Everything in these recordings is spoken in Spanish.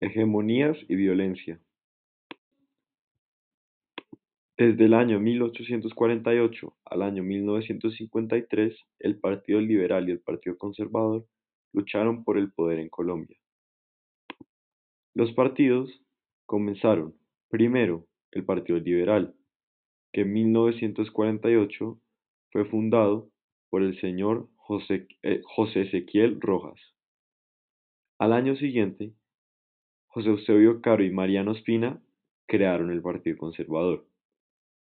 Hegemonías y violencia. Desde el año 1848 al año 1953, el Partido Liberal y el Partido Conservador lucharon por el poder en Colombia. Los partidos comenzaron, primero, el Partido Liberal, que en 1948 fue fundado por el señor José, eh, José Ezequiel Rojas. Al año siguiente, José Eusebio Caro y Mariano Espina crearon el Partido Conservador.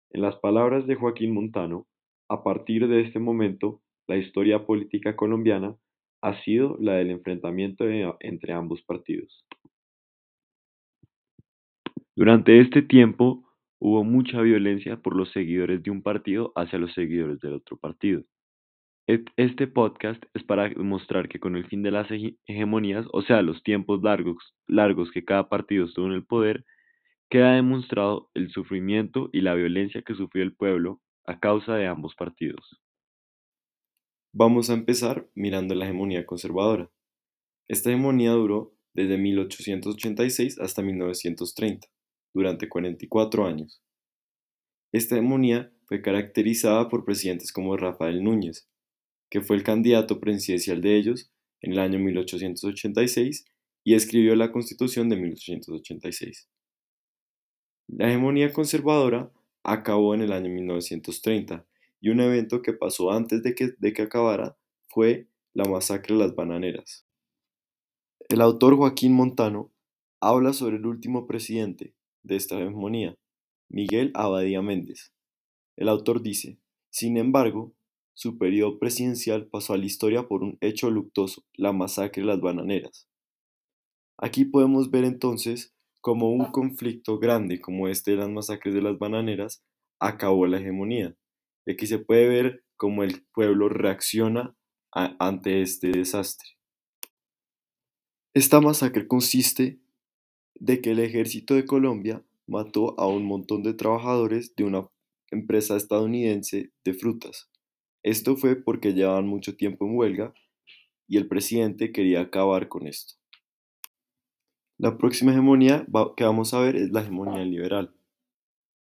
En las palabras de Joaquín Montano, a partir de este momento, la historia política colombiana ha sido la del enfrentamiento entre ambos partidos. Durante este tiempo hubo mucha violencia por los seguidores de un partido hacia los seguidores del otro partido. Este podcast es para demostrar que con el fin de las hegemonías, o sea, los tiempos largos, largos que cada partido estuvo en el poder, queda demostrado el sufrimiento y la violencia que sufrió el pueblo a causa de ambos partidos. Vamos a empezar mirando la hegemonía conservadora. Esta hegemonía duró desde 1886 hasta 1930, durante 44 años. Esta hegemonía fue caracterizada por presidentes como Rafael Núñez, que fue el candidato presidencial de ellos en el año 1886 y escribió la Constitución de 1886. La hegemonía conservadora acabó en el año 1930 y un evento que pasó antes de que, de que acabara fue la masacre de las bananeras. El autor Joaquín Montano habla sobre el último presidente de esta hegemonía, Miguel Abadía Méndez. El autor dice, sin embargo, su periodo presidencial pasó a la historia por un hecho luctuoso, la masacre de las bananeras. Aquí podemos ver entonces cómo un conflicto grande como este de las masacres de las bananeras acabó la hegemonía. Y aquí se puede ver cómo el pueblo reacciona ante este desastre. Esta masacre consiste de que el ejército de Colombia mató a un montón de trabajadores de una empresa estadounidense de frutas. Esto fue porque llevaban mucho tiempo en huelga y el presidente quería acabar con esto. La próxima hegemonía que vamos a ver es la hegemonía liberal.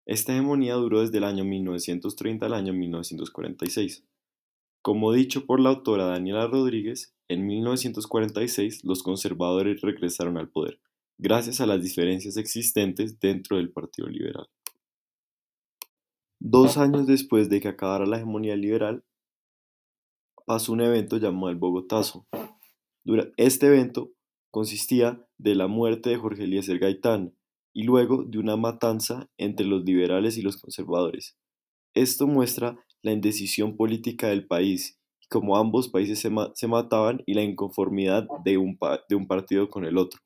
Esta hegemonía duró desde el año 1930 al año 1946. Como dicho por la autora Daniela Rodríguez, en 1946 los conservadores regresaron al poder, gracias a las diferencias existentes dentro del Partido Liberal. Dos años después de que acabara la hegemonía liberal, pasó un evento llamado el Bogotazo. Este evento consistía de la muerte de Jorge Eliezer Gaitán y luego de una matanza entre los liberales y los conservadores. Esto muestra la indecisión política del país y cómo ambos países se, mataban y la inconformidad de un partido con el otro.